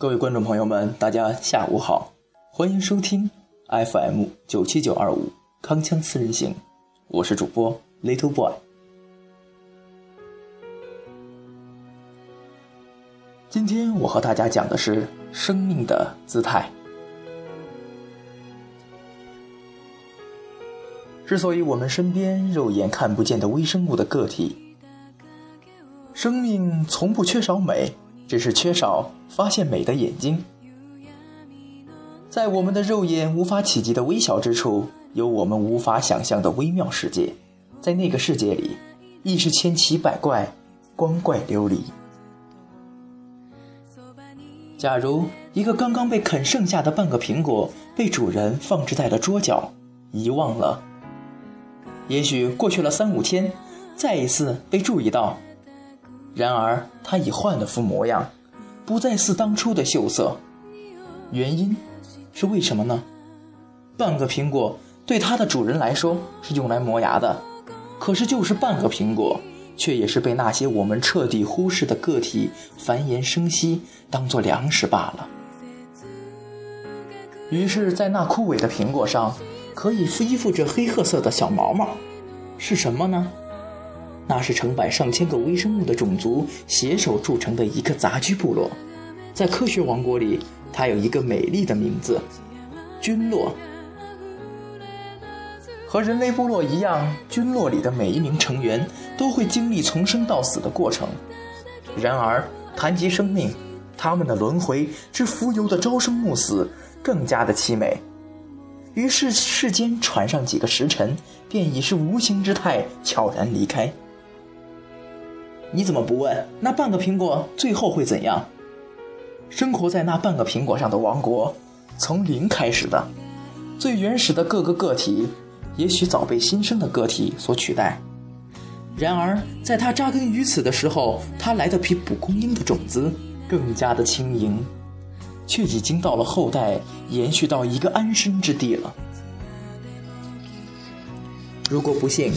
各位观众朋友们，大家下午好，欢迎收听 FM 九七九二五康腔四人行，我是主播 Little Boy。今天我和大家讲的是生命的姿态。之所以我们身边肉眼看不见的微生物的个体，生命从不缺少美。只是缺少发现美的眼睛，在我们的肉眼无法企及的微小之处，有我们无法想象的微妙世界。在那个世界里，亦是千奇百怪，光怪流离。假如一个刚刚被啃剩下的半个苹果被主人放置在了桌角，遗忘了，也许过去了三五天，再一次被注意到。然而，它已换了副模样，不再似当初的秀色。原因是为什么呢？半个苹果对它的主人来说是用来磨牙的，可是就是半个苹果，却也是被那些我们彻底忽视的个体繁衍生息，当做粮食罢了。于是，在那枯萎的苹果上，可以依附着黑褐色的小毛毛，是什么呢？那是成百上千个微生物的种族携手铸成的一个杂居部落，在科学王国里，它有一个美丽的名字——菌落。和人类部落一样，菌落里的每一名成员都会经历从生到死的过程。然而，谈及生命，他们的轮回之浮游的朝生暮死更加的凄美。于是，世间传上几个时辰，便已是无形之态悄然离开。你怎么不问？那半个苹果最后会怎样？生活在那半个苹果上的王国，从零开始的，最原始的各个个体，也许早被新生的个体所取代。然而，在它扎根于此的时候，它来的比蒲公英的种子更加的轻盈，却已经到了后代延续到一个安身之地了。如果不幸。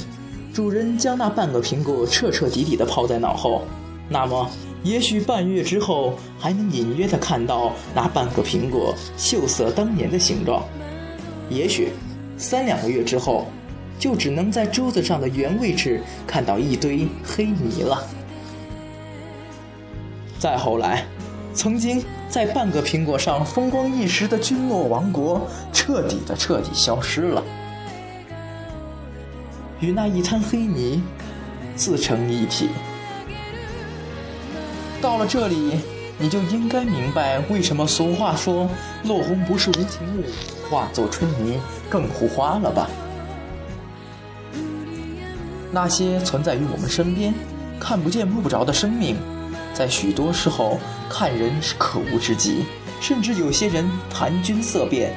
主人将那半个苹果彻彻底底地抛在脑后，那么也许半月之后还能隐约地看到那半个苹果锈色当年的形状；也许三两个月之后，就只能在桌子上的原位置看到一堆黑泥了。再后来，曾经在半个苹果上风光一时的君落王国，彻底的彻底消失了。与那一滩黑泥自成一体。到了这里，你就应该明白为什么俗话说“落红不是无情物，化作春泥更护花”了吧？那些存在于我们身边、看不见摸不着的生命，在许多时候看人是可恶之极，甚至有些人谈君色变。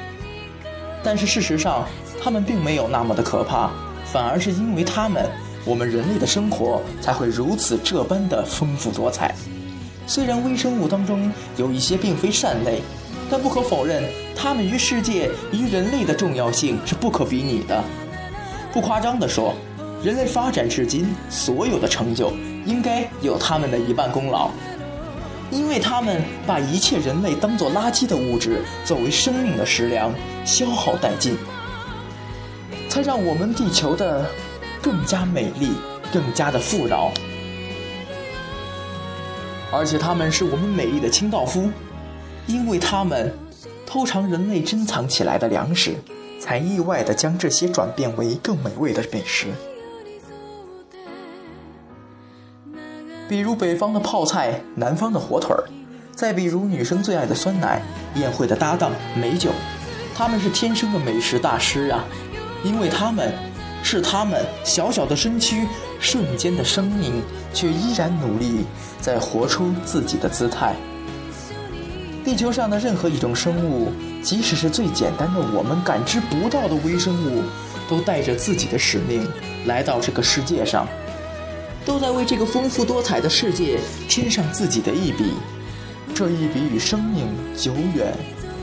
但是事实上，他们并没有那么的可怕。反而是因为他们，我们人类的生活才会如此这般的丰富多彩。虽然微生物当中有一些并非善类，但不可否认，它们于世界与人类的重要性是不可比拟的。不夸张地说，人类发展至今所有的成就，应该有他们的一半功劳，因为他们把一切人类当作垃圾的物质作为生命的食粮，消耗殆尽。才让我们地球的更加美丽，更加的富饶，而且他们是我们美丽的清道夫，因为他们偷尝人类珍藏起来的粮食，才意外的将这些转变为更美味的美食。比如北方的泡菜，南方的火腿儿，再比如女生最爱的酸奶，宴会的搭档美酒，他们是天生的美食大师啊。因为他们，是他们小小的身躯，瞬间的生命，却依然努力在活出自己的姿态。地球上的任何一种生物，即使是最简单的我们感知不到的微生物，都带着自己的使命来到这个世界上，都在为这个丰富多彩的世界添上自己的一笔。这一笔与生命久远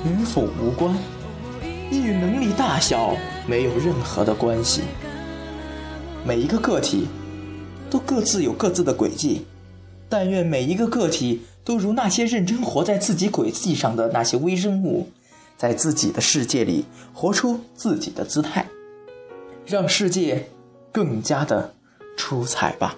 与否无关。亦与能力大小没有任何的关系。每一个个体都各自有各自的轨迹，但愿每一个个体都如那些认真活在自己轨迹上的那些微生物，在自己的世界里活出自己的姿态，让世界更加的出彩吧。